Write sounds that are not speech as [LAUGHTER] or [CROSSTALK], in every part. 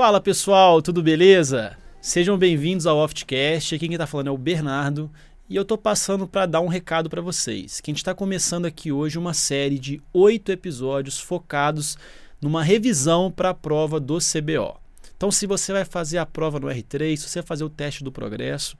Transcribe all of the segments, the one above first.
Fala pessoal, tudo beleza? Sejam bem-vindos ao Oftcast. Aqui quem está falando é o Bernardo e eu tô passando para dar um recado para vocês. Que a gente está começando aqui hoje uma série de oito episódios focados numa revisão para a prova do CBO. Então, se você vai fazer a prova no R3, se você vai fazer o teste do progresso,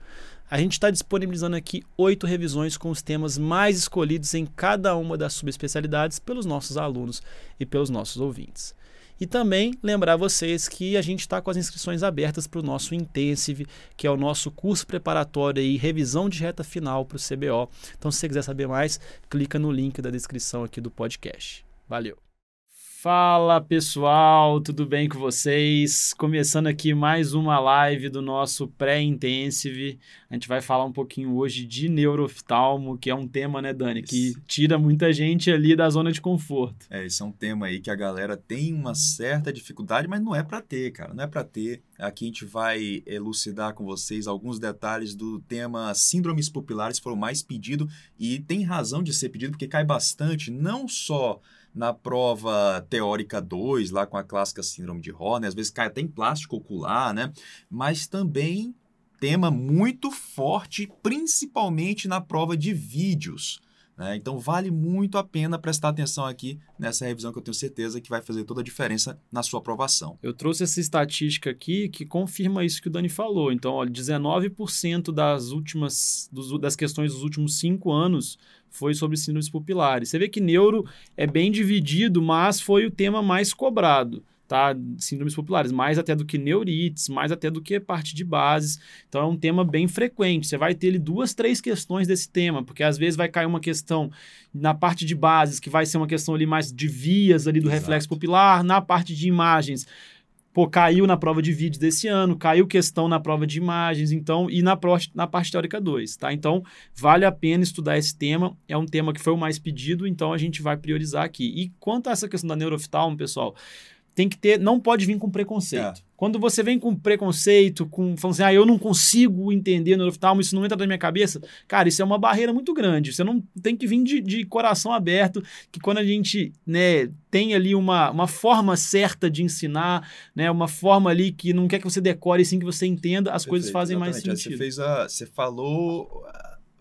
a gente está disponibilizando aqui oito revisões com os temas mais escolhidos em cada uma das subespecialidades pelos nossos alunos e pelos nossos ouvintes. E também lembrar vocês que a gente está com as inscrições abertas para o nosso Intensive, que é o nosso curso preparatório e revisão de reta final para o CBO. Então, se você quiser saber mais, clica no link da descrição aqui do podcast. Valeu! Fala pessoal, tudo bem com vocês? Começando aqui mais uma live do nosso pré-intensive. A gente vai falar um pouquinho hoje de neurooftalmo, que é um tema, né, Dani, que tira muita gente ali da zona de conforto. É, esse é um tema aí que a galera tem uma certa dificuldade, mas não é para ter, cara, não é para ter. Aqui a gente vai elucidar com vocês alguns detalhes do tema síndromes pupilares, que foram mais pedido e tem razão de ser pedido porque cai bastante, não só na prova teórica 2, lá com a clássica síndrome de Horner, às vezes cai até em plástico ocular, né? Mas também tema muito forte, principalmente na prova de vídeos. Né? Então vale muito a pena prestar atenção aqui nessa revisão que eu tenho certeza que vai fazer toda a diferença na sua aprovação. Eu trouxe essa estatística aqui que confirma isso que o Dani falou. Então, olha, 19% das últimas dos, das questões dos últimos cinco anos foi sobre síndromes pupilares. Você vê que neuro é bem dividido, mas foi o tema mais cobrado tá? Síndromes populares, mais até do que neurites, mais até do que parte de bases. Então é um tema bem frequente. Você vai ter ali duas, três questões desse tema, porque às vezes vai cair uma questão na parte de bases, que vai ser uma questão ali mais de vias ali do Exato. reflexo pupilar, na parte de imagens. Pô, caiu na prova de vídeos desse ano, caiu questão na prova de imagens, então, e na, pro, na parte teórica 2, tá? Então, vale a pena estudar esse tema, é um tema que foi o mais pedido, então a gente vai priorizar aqui. E quanto a essa questão da neuroftalmo, pessoal, tem que ter, não pode vir com preconceito. É. Quando você vem com preconceito, com falando assim, ah, eu não consigo entender neuroftalmo, isso não entra na minha cabeça, cara, isso é uma barreira muito grande. Você não tem que vir de, de coração aberto, que quando a gente né, tem ali uma, uma forma certa de ensinar, né, uma forma ali que não quer que você decore, sim que você entenda, as Perfeito, coisas fazem exatamente. mais sentido. Você, fez a, você falou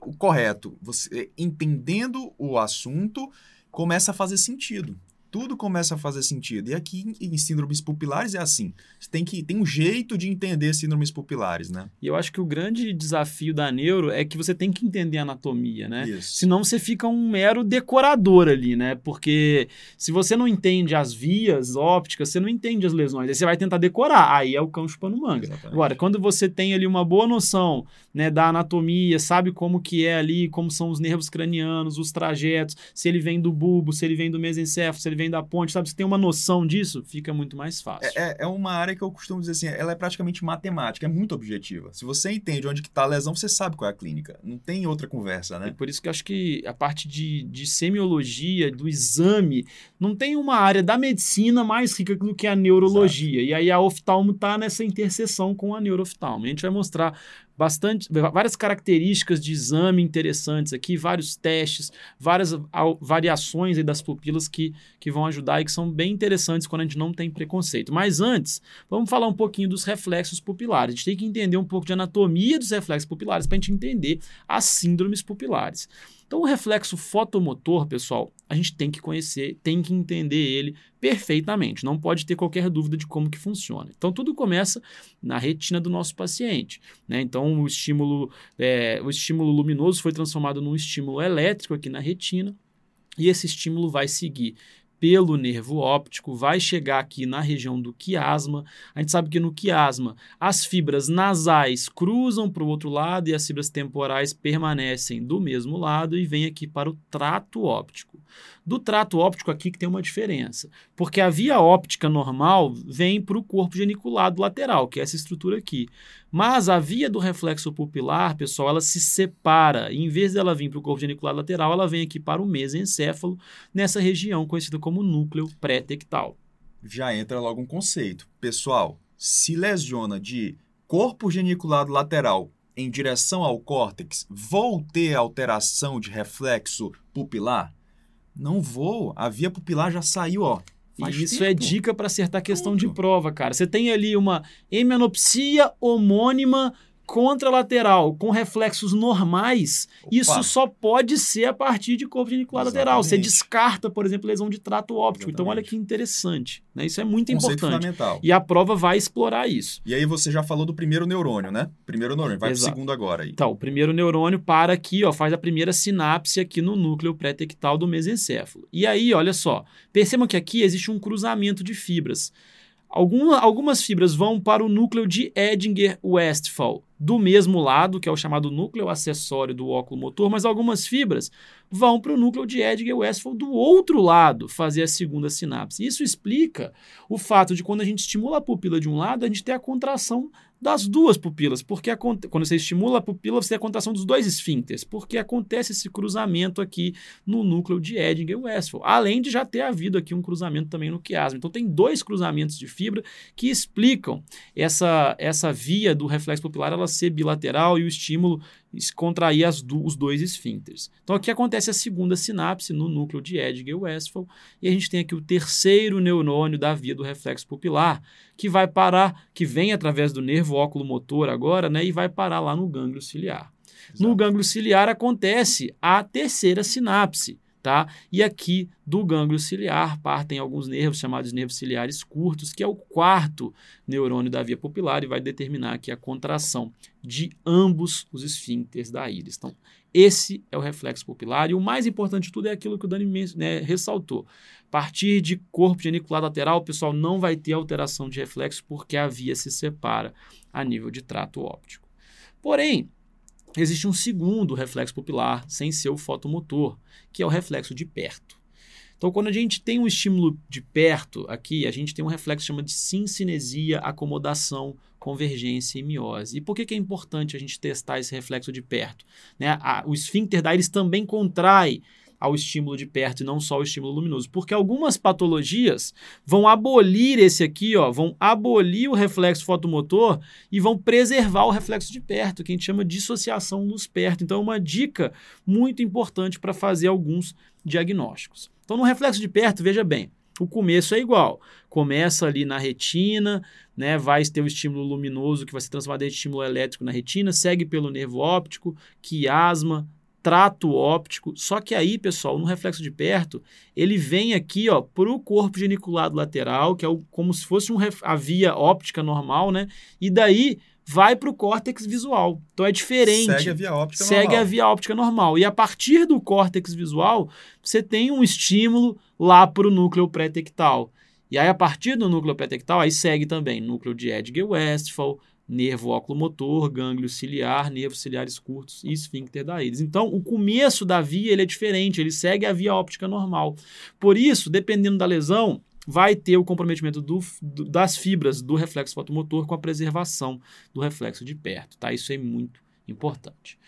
o correto. Você entendendo o assunto, começa a fazer sentido tudo começa a fazer sentido. E aqui em síndromes pupilares é assim. Você tem que tem um jeito de entender síndromes pupilares, né? E eu acho que o grande desafio da neuro é que você tem que entender a anatomia, né? Isso. Senão você fica um mero decorador ali, né? Porque se você não entende as vias ópticas, você não entende as lesões. Aí você vai tentar decorar. Aí é o cão chupando manga. Exatamente. Agora, quando você tem ali uma boa noção, né, da anatomia, sabe como que é ali, como são os nervos cranianos, os trajetos, se ele vem do bulbo, se ele vem do mesencéfalo, se ele vem da ponte, sabe? Você tem uma noção disso, fica muito mais fácil. É, é, é uma área que eu costumo dizer assim, ela é praticamente matemática, é muito objetiva. Se você entende onde está a lesão, você sabe qual é a clínica. Não tem outra conversa, né? E por isso que eu acho que a parte de, de semiologia, do exame, não tem uma área da medicina mais rica do que a neurologia. Exato. E aí a oftalmo está nessa interseção com a neurooftalmo. A gente vai mostrar bastante, várias características de exame interessantes aqui, vários testes, várias variações das pupilas que, que vão ajudar e que são bem interessantes quando a gente não tem preconceito. Mas antes, vamos falar um pouquinho dos reflexos pupilares. A gente tem que entender um pouco de anatomia dos reflexos pupilares para a gente entender as síndromes pupilares. Então, o reflexo fotomotor, pessoal, a gente tem que conhecer, tem que entender ele perfeitamente. Não pode ter qualquer dúvida de como que funciona. Então, tudo começa na retina do nosso paciente. Né? Então, o estímulo, é, o estímulo luminoso foi transformado num estímulo elétrico aqui na retina. E esse estímulo vai seguir pelo nervo óptico, vai chegar aqui na região do quiasma. A gente sabe que no quiasma as fibras nasais cruzam para o outro lado e as fibras temporais permanecem do mesmo lado e vem aqui para o trato óptico. Do trato óptico aqui que tem uma diferença, porque a via óptica normal vem para o corpo geniculado lateral, que é essa estrutura aqui. Mas a via do reflexo pupilar, pessoal, ela se separa. E em vez dela vir para o corpo geniculado lateral, ela vem aqui para o mesencéfalo, nessa região conhecida como núcleo pré-tectal. Já entra logo um conceito. Pessoal, se lesiona de corpo geniculado lateral em direção ao córtex, vou ter alteração de reflexo pupilar? Não vou. A via pupilar já saiu, ó, Faz isso tempo. é dica para acertar questão de Tudo. prova, cara. Você tem ali uma hemianopsia homônima contralateral com reflexos normais. Opa. Isso só pode ser a partir de corpo genicular lateral. Você Exatamente. descarta, por exemplo, lesão de trato óptico. Então, olha Exatamente. que interessante. Né? Isso é muito Conceito importante. fundamental. E a prova vai explorar isso. E aí você já falou do primeiro neurônio, né? Primeiro neurônio. Vai Exato. pro segundo agora aí. Então, o primeiro neurônio para aqui, ó, faz a primeira sinapse aqui no núcleo pré-tectal do mesencéfalo. E aí, olha só, percebam que aqui existe um cruzamento de fibras. Alguma- algumas fibras vão para o núcleo de Edinger-Westphal, do mesmo lado, que é o chamado núcleo acessório do óculo motor, mas algumas fibras vão para o núcleo de Edinger-Westphal do outro lado, fazer a segunda sinapse. Isso explica o fato de quando a gente estimula a pupila de um lado, a gente ter a contração das duas pupilas, porque aconte- quando você estimula a pupila, você tem a contração dos dois esfíncteres, porque acontece esse cruzamento aqui no núcleo de Edinger-Westphal, além de já ter havido aqui um cruzamento também no quiasma. Então tem dois cruzamentos de fibra que explicam essa, essa via do reflexo pupilar ela ser bilateral e o estímulo es- contrair as du- os dois esfíncteres. Então aqui acontece a segunda sinapse no núcleo de Edinger-Westphal e a gente tem aqui o terceiro neurônio da via do reflexo pupilar, que vai parar, que vem através do nervo óculo motor agora, né, e vai parar lá no gânglio ciliar. No Exato. gânglio ciliar acontece a terceira sinapse, tá? E aqui do gânglio ciliar partem alguns nervos chamados nervos ciliares curtos, que é o quarto neurônio da via pupilar e vai determinar aqui a contração de ambos os esfíncteres da íris. Então, esse é o reflexo pupilar e o mais importante de tudo é aquilo que o Dani né, ressaltou. A partir de corpo genicular lateral, o pessoal não vai ter alteração de reflexo porque a via se separa a nível de trato óptico. Porém, existe um segundo reflexo pupilar, sem ser o fotomotor, que é o reflexo de perto. Então, quando a gente tem um estímulo de perto aqui, a gente tem um reflexo que chama de sincinesia, acomodação, convergência e miose. E por que, que é importante a gente testar esse reflexo de perto? Né? A- o esfíncter da íris também contrai ao estímulo de perto e não só ao estímulo luminoso, porque algumas patologias vão abolir esse aqui, ó, vão abolir o reflexo fotomotor e vão preservar o reflexo de perto, que a gente chama de dissociação luz-perto. Então, é uma dica muito importante para fazer alguns diagnósticos. Então, no reflexo de perto, veja bem, o começo é igual. Começa ali na retina, né, vai ter o estímulo luminoso que vai ser transformado em estímulo elétrico na retina, segue pelo nervo óptico, quiasma, trato óptico. Só que aí, pessoal, no reflexo de perto, ele vem aqui, ó, para o corpo geniculado lateral, que é o, como se fosse um a via óptica normal, né? E daí vai para o córtex visual. Então é diferente. Segue a via óptica Segue normal. a via óptica normal. E a partir do córtex visual, você tem um estímulo lá para o núcleo pré-tectal. E aí, a partir do núcleo pré-tectal, aí segue também núcleo de Edgar-Westphal, nervo óculo-motor, gânglio ciliar, nervos ciliares curtos e esfíncter da íris. Então, o começo da via ele é diferente, ele segue a via óptica normal. Por isso, dependendo da lesão, vai ter o comprometimento do- do- das fibras do reflexo fotomotor com a preservação do reflexo de perto, tá? Isso é muito importante.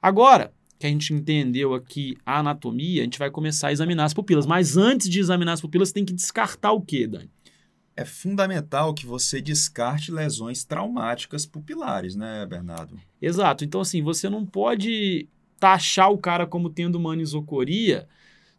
Agora que a gente entendeu aqui a anatomia, a gente vai começar a examinar as pupilas. Mas antes de examinar as pupilas, tem que descartar o quê, Dani? É fundamental que você descarte lesões traumáticas pupilares, né, Bernardo? Exato. Então, assim, você não pode taxar o cara como tendo uma anisocoria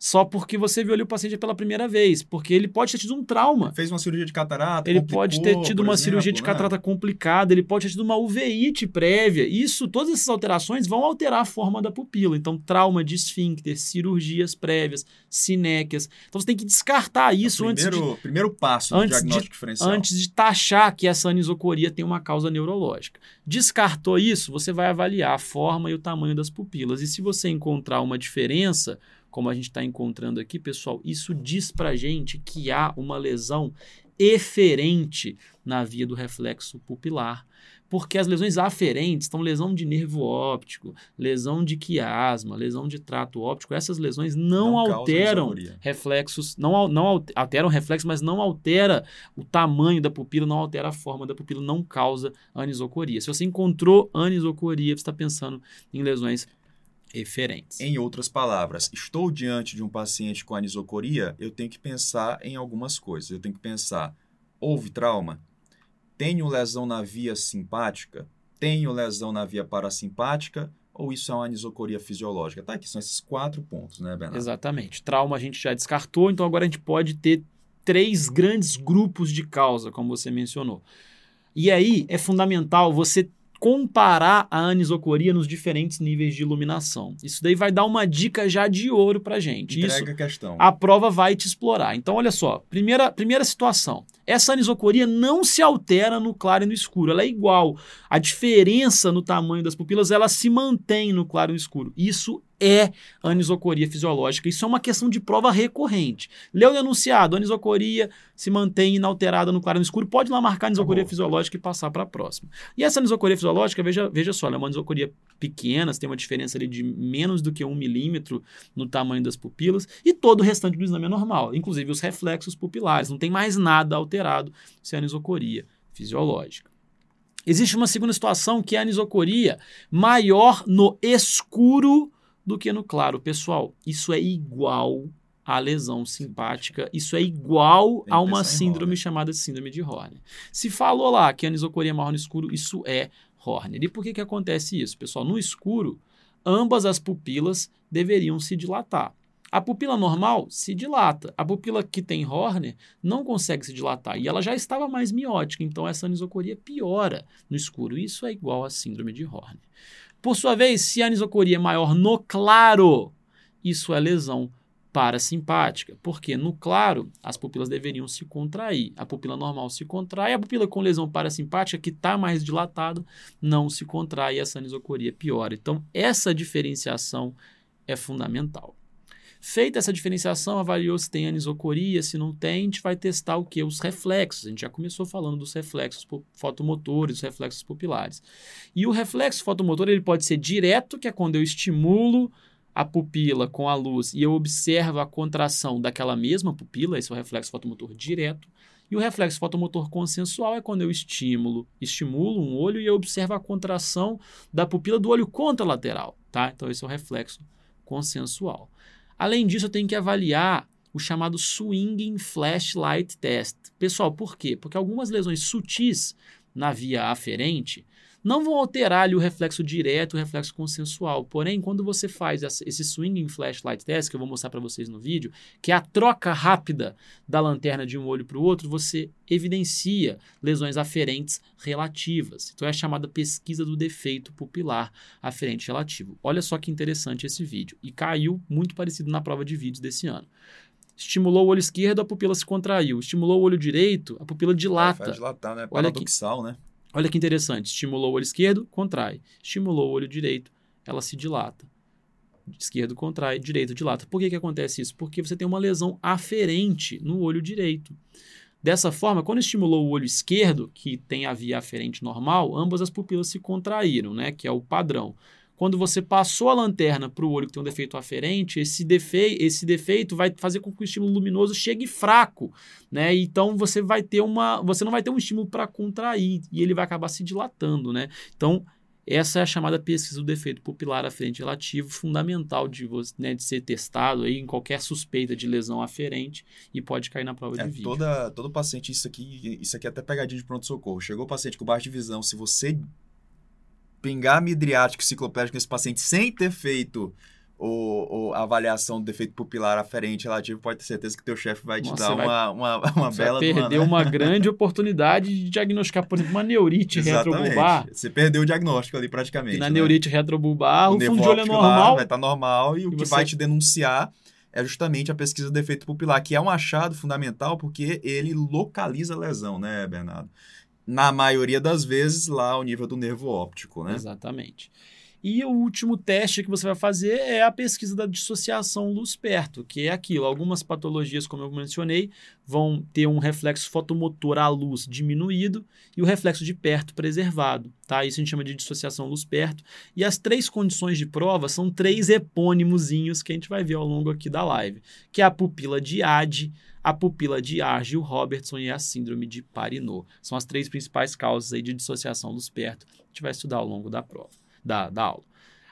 só porque você viu ali o paciente pela primeira vez, porque ele pode ter tido um trauma. Fez uma cirurgia de catarata, Ele pode ter tido uma exemplo, cirurgia de né? catarata complicada, ele pode ter tido uma uveíte prévia. Isso, todas essas alterações vão alterar a forma da pupila. Então, trauma de esfíncter, cirurgias prévias, sinéquias. Então, você tem que descartar isso É o antes de primeiro, primeiro passo do antes de- diagnóstico diferencial. antes de taxar que essa anisocoria tem uma causa neurológica. Descartou isso, você vai avaliar a forma e o tamanho das pupilas. E se você encontrar uma diferença, como a gente está encontrando aqui, pessoal, isso diz para gente que há uma lesão eferente na via do reflexo pupilar. Porque as lesões aferentes estão lesão de nervo óptico, lesão de quiasma, lesão de trato óptico. Essas lesões não, causa alteram reflexos, não, não al- alteram reflexos, mas não altera o tamanho da pupila, não altera a forma da pupila, não causa anisocoria. Se você encontrou anisocoria, você está pensando em lesões eferentes. Em outras palavras, estou diante de um paciente com anisocoria, eu tenho que pensar em algumas coisas. Eu tenho que pensar: houve trauma? Tenho lesão na via simpática? Tenho lesão na via parasimpática? Ou isso é uma anisocoria fisiológica? Tá aqui, são esses quatro pontos, né, Bernardo? Exatamente. Trauma a gente já descartou, então agora a gente pode ter três grandes grupos de causa, como você mencionou. E aí é fundamental você comparar a anisocoria nos diferentes níveis de iluminação. Isso daí vai dar uma dica já de ouro para gente. Entrega Isso, a questão. a prova vai te explorar. Então, olha só, primeira, primeira situação. Essa anisocoria não se altera no claro e no escuro, ela é igual. A diferença no tamanho das pupilas, ela se mantém no claro e no escuro. Isso é anisocoria fisiológica. Isso é uma questão de prova recorrente. Leu o enunciado, anisocoria se mantém inalterada no claro e no escuro, pode lá marcar anisocoria Tá fisiológica e passar para a próxima. E essa anisocoria fisiológica, veja, veja só, ela é uma anisocoria pequena, tem uma diferença ali de menos do que um milímetro no tamanho das pupilas, e todo o restante do exame é normal, inclusive os reflexos pupilares. Não tem mais nada alterado se é anisocoria fisiológica. Existe uma segunda situação que é a anisocoria maior no escuro do que no claro. Pessoal, isso é igual à lesão simpática, isso é igual a uma síndrome chamada síndrome de Horner. Se falou lá que a anisocoria é maior no escuro, isso é Horner. E por que, que acontece isso? Pessoal, no escuro, ambas as pupilas deveriam se dilatar. A pupila normal se dilata. A pupila que tem Horner não consegue se dilatar. E ela já estava mais miótica, então essa anisocoria piora no escuro. Isso é igual à síndrome de Horner. Por sua vez, se a anisocoria é maior no claro, isso é lesão parasimpática, porque no claro as pupilas deveriam se contrair. A pupila normal se contrai, a pupila com lesão parasimpática, que está mais dilatada, não se contrai essa anisocoria piora. Então, essa diferenciação é fundamental. Feita essa diferenciação, avaliou se tem anisocoria, se não tem, a gente vai testar o que? Os reflexos. A gente já começou falando dos reflexos fotomotores, os reflexos pupilares. E o reflexo fotomotor ele pode ser direto, que é quando eu estimulo a pupila com a luz e eu observo a contração daquela mesma pupila, esse é o reflexo fotomotor direto. E o reflexo fotomotor consensual é quando eu estimulo, estimulo um olho e eu observo a contração da pupila do olho contralateral, tá? Então esse é o reflexo consensual. Além disso, eu tenho que avaliar o chamado swinging flashlight test. Pessoal, por quê? Porque algumas lesões sutis na via aferente não vão alterar ali o reflexo direto, o reflexo consensual. Porém, quando você faz esse swinging flashlight test, que eu vou mostrar para vocês no vídeo, que é a troca rápida da lanterna de um olho para o outro, você evidencia lesões aferentes relativas. Então é a chamada pesquisa do defeito pupilar aferente relativo. Olha só que interessante esse vídeo. E caiu muito parecido na prova de vídeos desse ano. Estimulou o olho esquerdo, a pupila se contraiu. Estimulou o olho direito, a pupila É, dilata. faz dilatar, né? Olha. Paradoxal, né? Olha que interessante. Estimulou o olho esquerdo, contrai. Estimulou o olho direito, ela se dilata. Esquerdo contrai, direito dilata. Por que, que acontece isso? Porque você tem uma lesão aferente no olho direito. Dessa forma, quando estimulou o olho esquerdo, que tem a via aferente normal, ambas as pupilas se contraíram, né? Que é o padrão. Quando você passou a lanterna para o olho que tem um defeito aferente, esse, defe esse defeito vai fazer com que o estímulo luminoso chegue fraco, né? Então você vai ter uma, você não vai ter um estímulo para contrair e ele vai acabar se dilatando, né? Então essa é a chamada pesquisa do defeito pupilar aferente relativo, fundamental de, né, de ser testado aí em qualquer suspeita de lesão aferente e pode cair na prova É, de vídeo. toda, todo paciente, isso aqui, isso aqui é até pegadinha de pronto-socorro. Chegou o paciente com baixa de visão, se você pingar midriático cicloplégico nesse paciente sem ter feito o, o- a avaliação do defeito pupilar aferente relativo, pode ter certeza que teu chefe vai te Nossa, dar você vai- uma, uma, uma Você bela... vai de perder né? uma grande [LAUGHS] oportunidade de diagnosticar, por exemplo, uma neurite retrobulbar. Você perdeu o diagnóstico ali praticamente. E na né? neurite retrobulbar, o, nervo fundo de olho é normal. vai estar normal e o E que você- vai te denunciar é justamente a pesquisa do defeito pupilar, que é um achado fundamental porque ele localiza a lesão, né, Bernardo? Na maioria das vezes, lá ao nível do nervo óptico, né? Exatamente. E o último teste que você vai fazer é a pesquisa da dissociação luz-perto, que é aquilo. Algumas patologias, como eu mencionei, vão ter um reflexo fotomotor à luz diminuído e o reflexo de perto preservado. Tá? Isso a gente chama de dissociação luz-perto. E as três condições de prova são três epônimozinhos que a gente vai ver ao longo aqui da live, que é a pupila de Ade, a pupila de Argil Robertson e a síndrome de Parinot. São as três principais causas aí de dissociação luz-perto. A gente vai estudar ao longo da prova da, da aula.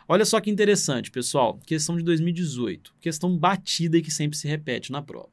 Olha só que interessante, pessoal. Questão de 2018. Questão batida e que sempre se repete na prova.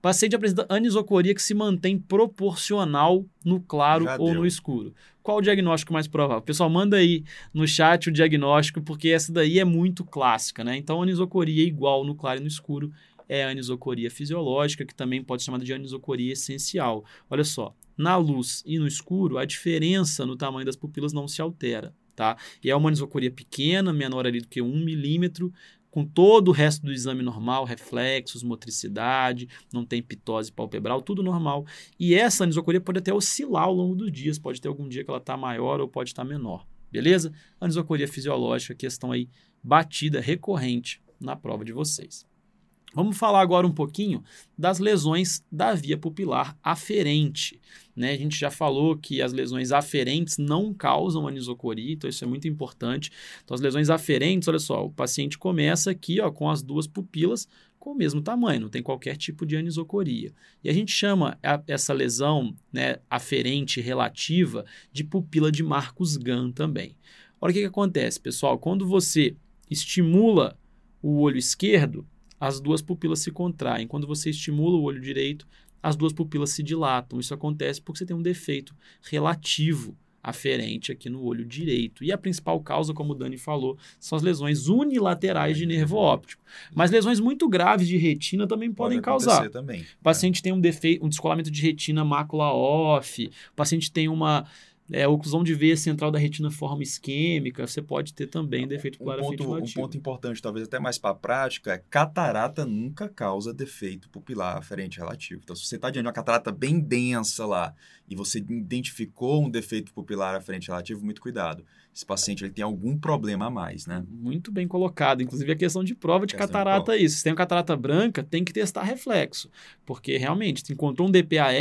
Paciente apresenta anisocoria que se mantém proporcional no claro Já ou deu. no escuro. Qual o diagnóstico mais provável? Pessoal, manda aí no chat o diagnóstico, porque essa daí é muito clássica, né? Então, anisocoria igual no claro e no escuro é a anisocoria fisiológica, que também pode ser chamada de anisocoria essencial. Olha só, na luz e no escuro, a diferença no tamanho das pupilas não se altera, tá? E é uma anisocoria pequena, menor ali do que um milímetro, com todo o resto do exame normal, reflexos, motricidade, não tem pitose palpebral, tudo normal. E essa anisocoria pode até oscilar ao longo dos dias, pode ter algum dia que ela está maior ou pode estar tá menor, beleza? Anisocoria fisiológica, questão aí batida recorrente na prova de vocês. Vamos falar agora um pouquinho das lesões da via pupilar aferente. Né? A gente já falou que as lesões aferentes não causam anisocoria, então isso é muito importante. Então, as lesões aferentes, olha só, o paciente começa aqui ó, com as duas pupilas com o mesmo tamanho, não tem qualquer tipo de anisocoria. E a gente chama a, essa lesão né, aferente relativa de pupila de Marcus-Gann também. Olha o que, que acontece, pessoal. Quando você estimula o olho esquerdo, as duas pupilas se contraem. Quando você estimula o olho direito, as duas pupilas se dilatam. Isso acontece porque você tem um defeito relativo aferente aqui no olho direito. E a principal causa, como o Dani falou, são as lesões unilaterais de nervo óptico. Mas lesões muito graves de retina também podem Pode causar. Também, o paciente é. tem um defeito, um descolamento de retina mácula off, o paciente tem uma é, oclusão de veia central da retina forma isquêmica, você pode ter também defeito pupilar um ponto, Um ponto importante, talvez até mais para a prática, é catarata nunca causa defeito pupilar aferente relativo. Então, se você está diante de uma catarata bem densa lá e você identificou um defeito pupilar aferente relativo, muito cuidado esse paciente ele tem algum problema a mais, né? Muito bem colocado. Inclusive a questão de prova de catarata é isso. Se tem uma catarata branca, tem que testar reflexo. Porque realmente, se encontrou um DPAR,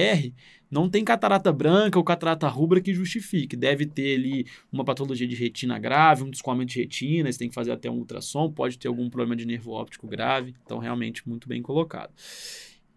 não tem catarata branca ou catarata rubra que justifique. Deve ter ali uma patologia de retina grave, um descolamento de retina, você tem que fazer até um ultrassom, pode ter algum problema de nervo óptico grave. Então, realmente, muito bem colocado.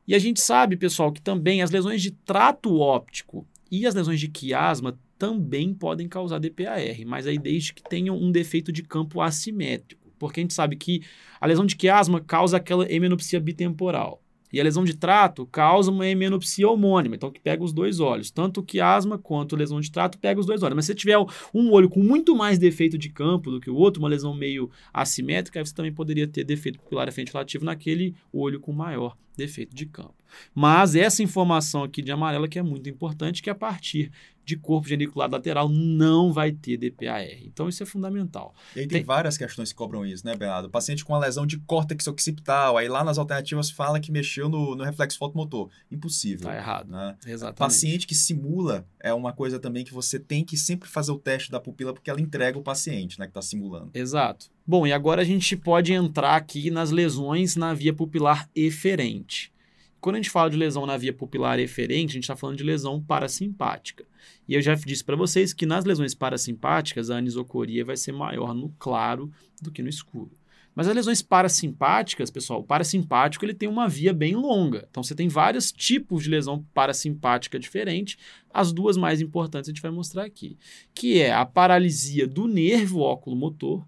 E a gente sabe, pessoal, que também as lesões de trato óptico e as lesões de quiasma também podem causar DPAR, mas aí desde que tenham um defeito de campo assimétrico. Porque a gente sabe que a lesão de quiasma causa aquela hemenopsia bitemporal. E a lesão de trato causa uma hemenopsia homônima, então que pega os dois olhos. Tanto o quiasma quanto a lesão de trato pega os dois olhos. Mas se você tiver um olho com muito mais defeito de campo do que o outro, uma lesão meio assimétrica, aí você também poderia ter defeito pupilar efeito relativo naquele olho com maior defeito de campo. Mas essa informação aqui de amarela que é muito importante, que a partir de corpo geniculado lateral não vai ter DPAR. Então isso é fundamental. E aí tem, tem, várias questões que cobram isso, né, Bernardo? O paciente com uma lesão de córtex occipital, aí lá nas alternativas fala que mexeu no, no reflexo fotomotor. Impossível. Tá errado. Né? Exatamente. Paciente que simula é uma coisa também que você tem que sempre fazer o teste da pupila porque ela entrega o paciente, né, que está simulando. Exato. Bom, e agora a gente pode entrar aqui nas lesões na via pupilar eferente. Quando a gente fala de lesão na via pupilar eferente, a gente está falando de lesão parasimpática. E eu já disse para vocês que nas lesões parasimpáticas, a anisocoria vai ser maior no claro do que no escuro. Mas as lesões parasimpáticas, pessoal, o parasimpático ele tem uma via bem longa. Então você tem vários tipos de lesão parasimpática diferente. As duas mais importantes a gente vai mostrar aqui, que é a paralisia do nervo óculo-motor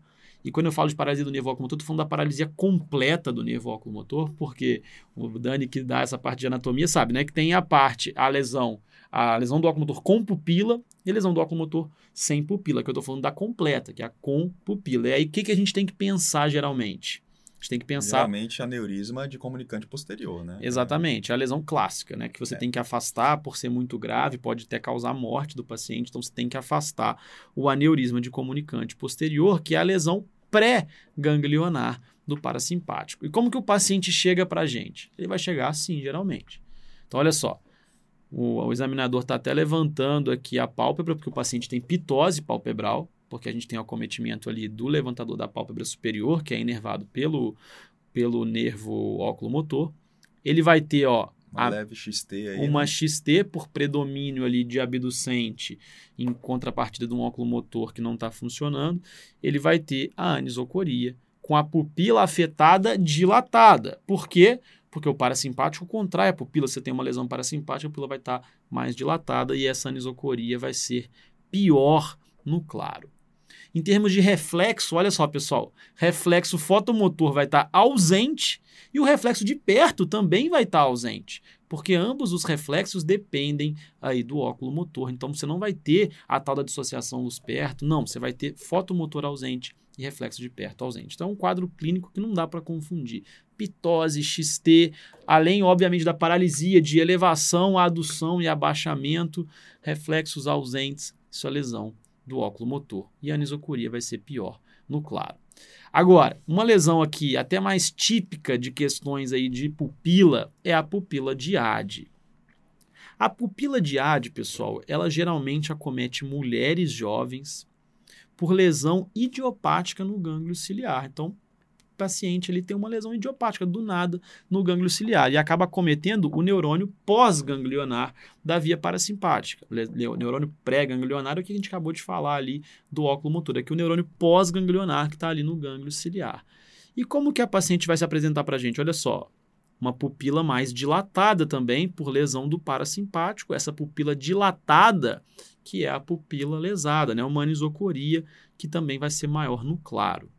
e quando eu falo de paralisia do nervo oculomotor, estou falando da paralisia completa do nervo oculomotor, porque o Dani que dá essa parte de anatomia sabe, né? Que tem a parte, a lesão, a lesão do oculomotor com pupila e a lesão do oculomotor sem pupila, que eu estou falando da completa, que é a com pupila. E aí, o que, que a gente tem que pensar geralmente? A gente tem que pensar. Geralmente aneurisma de comunicante posterior, né? Exatamente, é a lesão clássica, né? Que você é. tem que afastar por ser muito grave, pode até causar a morte do paciente, então você tem que afastar o aneurisma de comunicante posterior, que é a lesão pré-ganglionar do parasimpático. E como que o paciente chega para a gente? Ele vai chegar assim, geralmente. Então, olha só, o, o examinador está até levantando aqui a pálpebra, porque o paciente tem pitose palpebral, porque a gente tem o acometimento ali do levantador da pálpebra superior, que é inervado pelo, pelo nervo óculo-motor. Ele vai ter, ó, uma a, leve XT aí. Uma né? XT por predomínio ali de abducente em contrapartida de um óculo motor que não está funcionando. Ele vai ter a anisocoria com a pupila afetada dilatada. Por quê? Porque o parasimpático contrai a pupila. Você tem uma lesão parasimpática, a pupila vai estar tá mais dilatada e essa anisocoria vai ser pior no claro. Em termos de reflexo, olha só, pessoal, reflexo fotomotor vai estar ausente e o reflexo de perto também vai estar ausente, porque ambos os reflexos dependem aí do óculo motor. Então você não vai ter a tal da dissociação luz perto, não, você vai ter fotomotor ausente e reflexo de perto ausente. Então é um quadro clínico que não dá para confundir. Pitose, XT, além, obviamente, da paralisia de elevação, adução e abaixamento, reflexos ausentes, isso é lesão do óculo motor. E a anisocoria vai ser pior no claro. Agora, uma lesão aqui até mais típica de questões aí de pupila é a pupila de AD. A pupila de AD, pessoal, ela geralmente acomete mulheres jovens por lesão idiopática no gânglio ciliar. Então, paciente ele tem uma lesão idiopática do nada no gânglio ciliar e acaba cometendo o neurônio pós-ganglionar da via parasimpática. O neurônio pré-ganglionar é o que a gente acabou de falar ali do óculo motor, é que o neurônio pós-ganglionar que está ali no gânglio ciliar. E como que a paciente vai se apresentar para a gente? Olha só, uma pupila mais dilatada também por lesão do parasimpático. Essa pupila dilatada, que é a pupila lesada, né? uma anisocoria, que também vai ser maior no claro.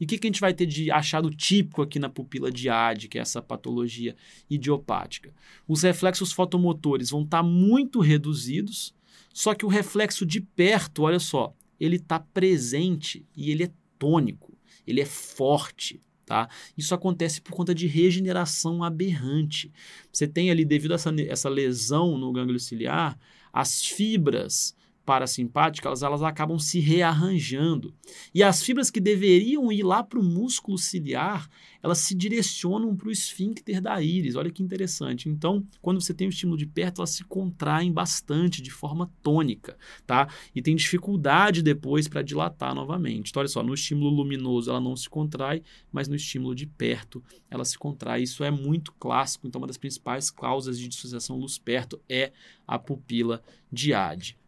E o que, que, a gente vai ter de achado típico aqui na pupila de AD, que é essa patologia idiopática? Os reflexos fotomotores vão estar tá muito reduzidos, só que o reflexo de perto, olha só, ele está presente e ele é tônico, ele é forte. Tá? Isso acontece por conta de regeneração aberrante. Você tem ali, devido a essa, essa lesão no gânglio ciliar, as fibras parasimpáticas, elas acabam se rearranjando. E as fibras que deveriam ir lá para o músculo ciliar, elas se direcionam para o esfíncter da íris. Olha que interessante. Então, quando você tem o estímulo de perto, elas se contraem bastante, de forma tônica, tá? E tem dificuldade depois para dilatar novamente. Então, olha só, no estímulo luminoso ela não se contrai, mas no estímulo de perto ela se contrai. Isso é muito clássico. Então, uma das principais causas de dissociação luz-perto é a pupila de AD.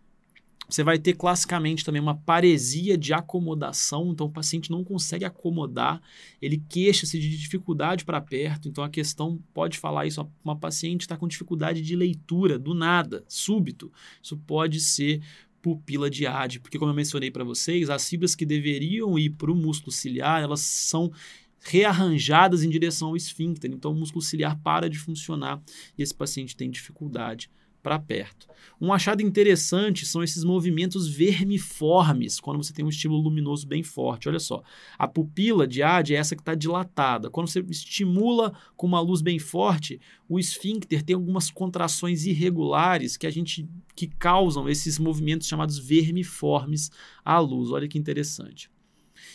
Você vai ter classicamente também uma paresia de acomodação, então o paciente não consegue acomodar, ele queixa-se de dificuldade para perto, então a questão pode falar isso, uma paciente está com dificuldade de leitura do nada, súbito. Isso pode ser pupila de AD, porque como eu mencionei para vocês, as fibras que deveriam ir para o músculo ciliar, elas são rearranjadas em direção ao esfíncter, então o músculo ciliar para de funcionar e esse paciente tem dificuldade para perto. Um achado interessante são esses movimentos vermiformes, quando você tem um estímulo luminoso bem forte. Olha só, a pupila de AD é essa que está dilatada. Quando você estimula com uma luz bem forte, o esfíncter tem algumas contrações irregulares que a gente que causam esses movimentos chamados vermiformes à luz. Olha que interessante.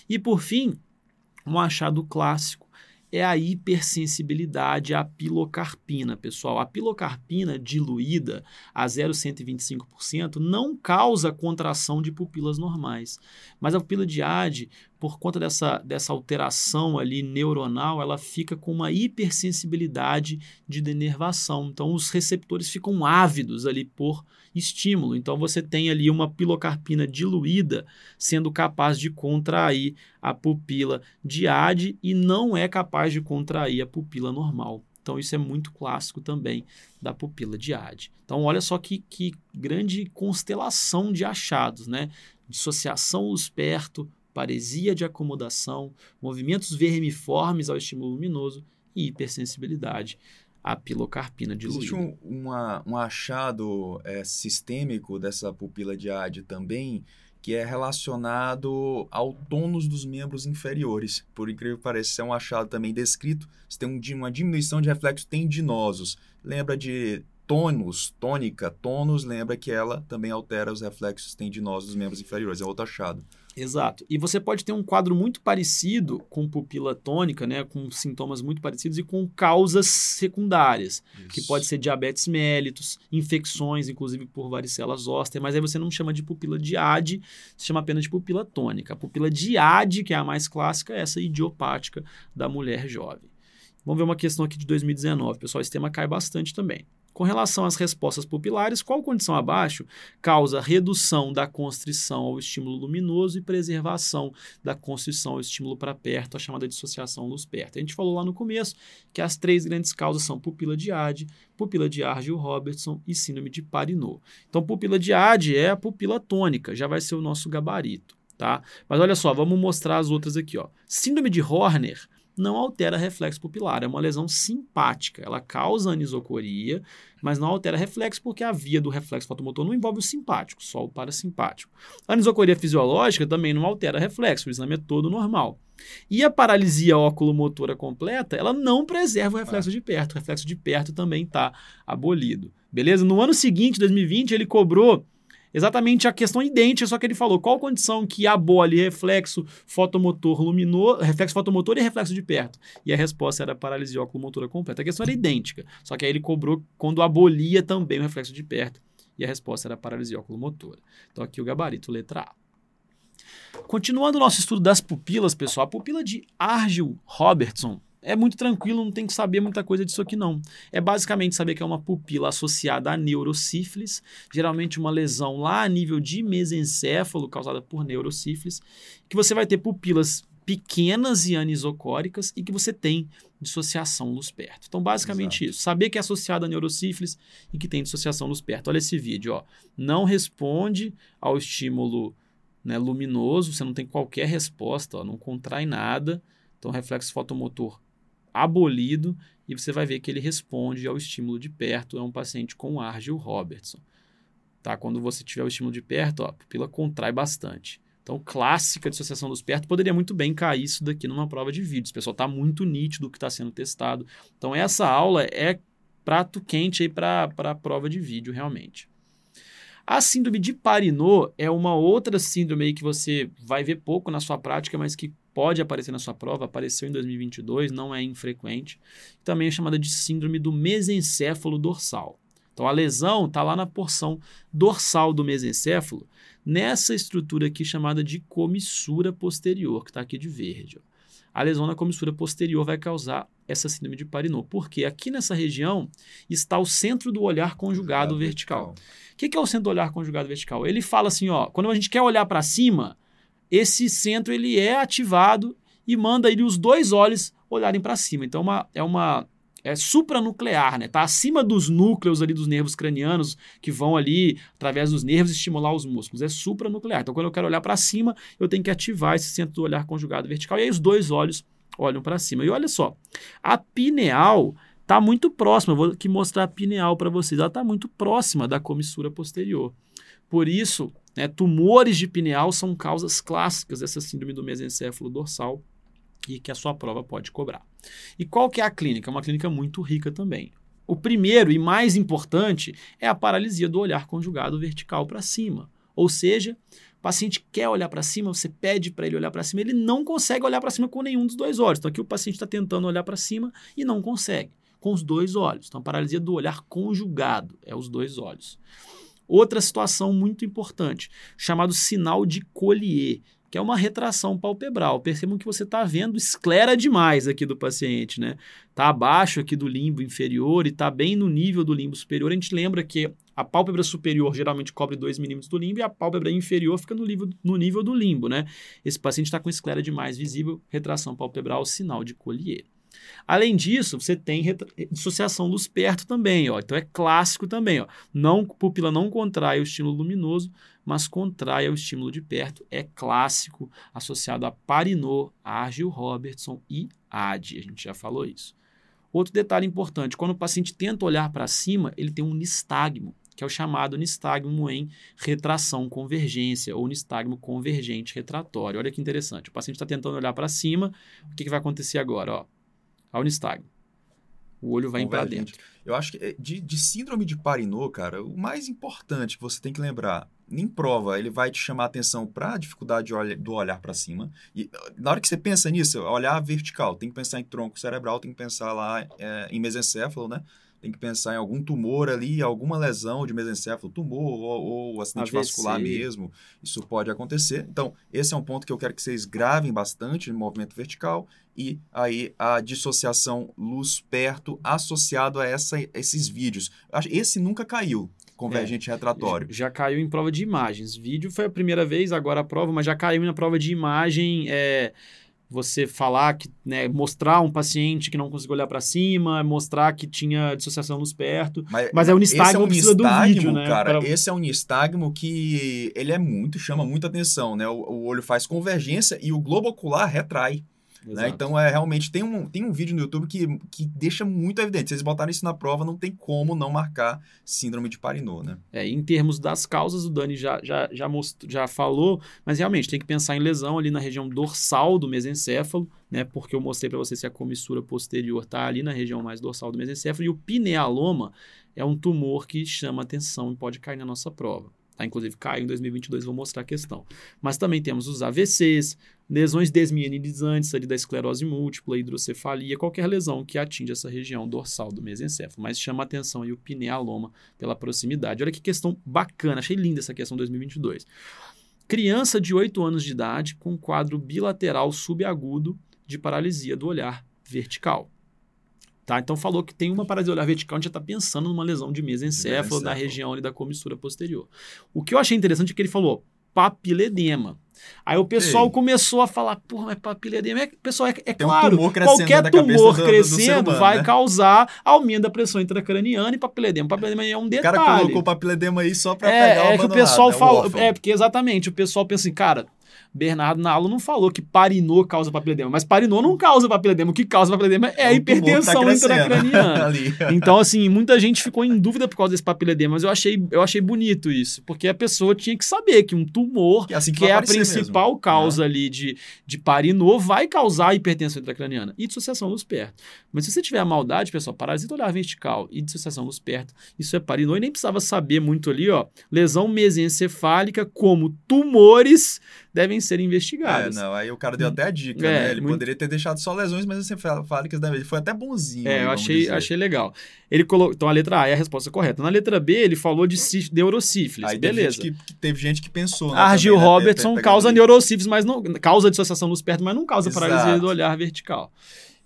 E por fim, um achado clássico é a hipersensibilidade à pilocarpina, pessoal. A pilocarpina diluída a 0,125% não causa contração de pupilas normais, mas a pupila de AD por conta dessa, dessa alteração ali neuronal, ela fica com uma hipersensibilidade de denervação. Então, os receptores ficam ávidos ali por estímulo. Então, você tem ali uma pilocarpina diluída sendo capaz de contrair a pupila de AD e não é capaz de contrair a pupila normal. Então, isso é muito clássico também da pupila de AD. Então, olha só que, que grande constelação de achados, né? Dissociação luz-perto, paresia de acomodação, movimentos vermiformes ao estímulo luminoso e hipersensibilidade à pilocarpina diluída. Existe um, uma, um achado é, sistêmico dessa pupila de AD também, que é relacionado ao tônus dos membros inferiores. Por incrível que pareça, é um achado também descrito. Você tem um, uma diminuição de reflexos tendinosos. Lembra de tônus, tônica, tônus, lembra que ela também altera os reflexos tendinosos dos membros inferiores. É outro achado. Exato. E você pode ter um quadro muito parecido com pupila tônica, né, com sintomas muito parecidos e com causas secundárias, Isso. que pode ser diabetes mellitus, infecções, inclusive por varicela zoster, mas aí você não chama de pupila de AD, você chama apenas de pupila tônica. A pupila de AD, que é a mais clássica, é essa idiopática da mulher jovem. Vamos ver uma questão aqui de 2019, pessoal, esse tema cai bastante também. Com relação às respostas pupilares, qual condição abaixo causa redução da constrição ao estímulo luminoso e preservação da constrição ao estímulo para perto, a chamada dissociação luz-perto? A gente falou lá no começo que as três grandes causas são pupila de Ade, pupila de Argyll-Robertson e síndrome de Parinot. Então, pupila de Ade é a pupila tônica, já vai ser o nosso gabarito, tá? Mas olha só, vamos mostrar as outras aqui, ó. Síndrome de Horner não altera reflexo pupilar, é uma lesão simpática. Ela causa anisocoria, mas não altera reflexo porque a via do reflexo fotomotor não envolve o simpático, só o parasimpático. A anisocoria fisiológica também não altera reflexo, o exame é todo normal. E a paralisia oculomotora completa, ela não preserva o reflexo é. de perto. O reflexo de perto também está abolido. Beleza? No ano seguinte, 2020, ele cobrou exatamente a questão idêntica, só que ele falou qual condição que abole reflexo fotomotor luminoso, reflexo fotomotor e reflexo de perto. E a resposta era paralisia oculomotora completa. A questão era idêntica, só que aí ele cobrou quando abolia também o reflexo de perto. E a resposta era paralisia oculomotora. Então aqui o gabarito, letra A. Continuando o nosso estudo das pupilas, pessoal, a pupila de Argel Robertson é muito tranquilo, não tem que saber muita coisa disso aqui não. É basicamente saber que é uma pupila associada a neurosífilis, geralmente uma lesão lá a nível de mesencéfalo causada por neurosífilis, que você vai ter pupilas pequenas e anisocóricas e que você tem dissociação luz perto. Então, basicamente Exato. isso. Saber que é associado a neurosífilis e que tem dissociação luz perto. Olha esse vídeo, ó. Não responde ao estímulo né, luminoso, você não tem qualquer resposta, ó, não contrai nada. Então, reflexo fotomotor abolido e você vai ver que ele responde ao estímulo de perto. É um paciente com Argel Robertson. Tá? Quando você tiver o estímulo de perto, ó, a pupila contrai bastante. Então, clássica dissociação dos perto, poderia muito bem cair isso daqui numa prova de vídeo. O pessoal está muito nítido o que está sendo testado. Então, essa aula é prato quente aí para a prova de vídeo, realmente. A síndrome de Parinot é uma outra síndrome aí que você vai ver pouco na sua prática, mas que pode aparecer na sua prova, apareceu em 2022, não é infrequente. Também é chamada de síndrome do mesencéfalo dorsal. Então a lesão está lá na porção dorsal do mesencéfalo, nessa estrutura aqui chamada de comissura posterior, que está aqui de verde. Ó. A lesão na comissura posterior vai causar essa síndrome de Parinot, porque aqui nessa região está o centro do olhar conjugado vertical. O que, que é o centro do olhar conjugado vertical? Ele fala assim, ó, quando a gente quer olhar para cima, esse centro ele é ativado e manda ele os dois olhos olharem para cima. Então uma, é uma é supranuclear, né? Tá acima dos núcleos ali dos nervos cranianos que vão ali através dos nervos estimular os músculos. É supranuclear. Então quando eu quero olhar para cima, eu tenho que ativar esse centro do olhar conjugado vertical e aí os dois olhos olham para cima. E olha só, a pineal está muito próxima. Eu vou aqui mostrar a pineal para vocês. Ela está muito próxima da comissura posterior. Por isso, né, tumores de pineal são causas clássicas dessa síndrome do mesencéfalo dorsal e que a sua prova pode cobrar. E qual que é a clínica? É uma clínica muito rica também. O primeiro e mais importante é a paralisia do olhar conjugado vertical para cima. Ou seja, o paciente quer olhar para cima, você pede para ele olhar para cima, ele não consegue olhar para cima com nenhum dos dois olhos. Então aqui o paciente está tentando olhar para cima e não consegue com os dois olhos. Então, paralisia do olhar conjugado é os dois olhos. Outra situação muito importante, chamado sinal de Collier, que é uma retração palpebral. Percebam que você está vendo esclera demais aqui do paciente, né? Está abaixo aqui do limbo inferior e está bem no nível do limbo superior. A gente lembra que a pálpebra superior geralmente cobre 2 milímetros do limbo e a pálpebra inferior fica no nível, no nível do limbo, né? Esse paciente está com esclera demais visível, retração palpebral, sinal de Collier. Além disso, você tem dissociação luz perto também, ó. Então é clássico também, ó. Não pupila não contrai o estímulo luminoso, mas contrai o estímulo de perto. É clássico associado a Parinot, Argil Robertson e AD. A gente já falou isso. Outro detalhe importante, quando o paciente tenta olhar para cima, ele tem um nistagmo, que é o chamado nistagmo em retração convergência ou nistagmo convergente retratório. Olha que interessante. O paciente está tentando olhar para cima, o que, que vai acontecer agora? Ó, ao nistagmo. O olho vai para dentro. Eu acho que eh, de, de, síndrome de Parinot, cara, o mais importante que você tem que lembrar, em prova, ele vai te chamar a atenção para a dificuldade do olhar para cima. E na hora que você pensa nisso, olhar vertical, tem que pensar em tronco cerebral, tem que pensar lá é, em mesencéfalo, né? Tem que pensar em algum tumor ali, alguma lesão de mesencéfalo, tumor ou, ou acidente AVC. vascular mesmo. Isso pode acontecer. Então, esse é um ponto que eu quero que vocês gravem bastante no movimento vertical e aí a dissociação luz perto associado a essa, esses vídeos. Esse nunca caiu convergente é, retratório. Já caiu em prova de imagens. Vídeo foi a primeira vez, agora a prova, mas já caiu na prova de imagem. É, você falar que, né, mostrar um paciente que não conseguiu olhar para cima, mostrar que tinha dissociação luz perto, mas, mas é o nistagmo, é um precisa do vídeo, né? Cara, pra... esse é um nistagmo que ele é muito, chama muita atenção, né? O, o olho faz convergência e o globo ocular retrai. Né? Então, é realmente, tem um, tem um vídeo no YouTube que, que deixa muito evidente. Se eles botarem isso na prova, não tem como não marcar síndrome de Parinot, né? É, em termos das causas, o Dani já, já, já, mostrou, já falou, mas realmente tem que pensar em lesão ali na região dorsal do mesencéfalo, né? Porque eu mostrei para vocês que a comissura posterior está ali na região mais dorsal do mesencéfalo e o pinealoma é um tumor que chama atenção e pode cair na nossa prova. Tá? Inclusive, caiu em 2022, vou mostrar a questão. Mas também temos os AVCs, lesões desmielinisantes ali da esclerose múltipla, hidrocefalia, qualquer lesão que atinja essa região dorsal do mesencéfalo. Mas chama atenção aí o pinealoma pela proximidade. Olha que questão bacana, achei linda essa questão 2022. Criança de 8 anos de idade com quadro bilateral subagudo de paralisia do olhar vertical. Tá? Então falou que tem uma paralisia olhar vertical, a gente já está pensando numa lesão de mesencéfalo na região ali da comissura posterior. O que eu achei interessante é que ele falou papiledema. Aí o pessoal Ei. começou a falar, porra, mas papiledema, é, pessoal, é, é claro, um tumor qualquer tumor do, crescendo do humano, vai né? causar aumento da pressão intracraniana e papiledema. Papiledema é um detalhe. O cara colocou papiledema aí só para é, pegar o É que o pessoal fala, é porque exatamente, o pessoal pensa assim, cara, Bernardo na aula não falou que parinô causa papiledema, mas parinô não causa papiledema. O que causa papiledema é, é a hipertensão tá intracraniana. [LAUGHS] então, assim, muita gente ficou em dúvida por causa desse papiledema, mas eu achei, eu achei bonito isso, porque a pessoa tinha que saber que um tumor, que, é, assim que, que é a principal mesmo. causa é. ali de, de parinô, vai causar hipertensão intracraniana e dissociação luz perto. Mas se você tiver a maldade, pessoal, parasita olhar vertical e dissociação luz perto, isso é parinô e nem precisava saber muito ali, ó, lesão mesencefálica como tumores devem ser investigados. É, não, aí o cara deu até a dica, é, né? Ele muito... poderia ter deixado só lesões mesencefálicas da Ele foi até bonzinho. É, eu achei, achei legal. Ele colocou, então a letra A é a resposta correta. Na letra B, ele falou de neurosífilis. Aí beleza. Teve gente que, teve gente que pensou. Né, Argil também, né, Robertson né, causa neurosífilis, mas não causa dissociação nos perto, mas não causa Exato. paralisia do olhar vertical.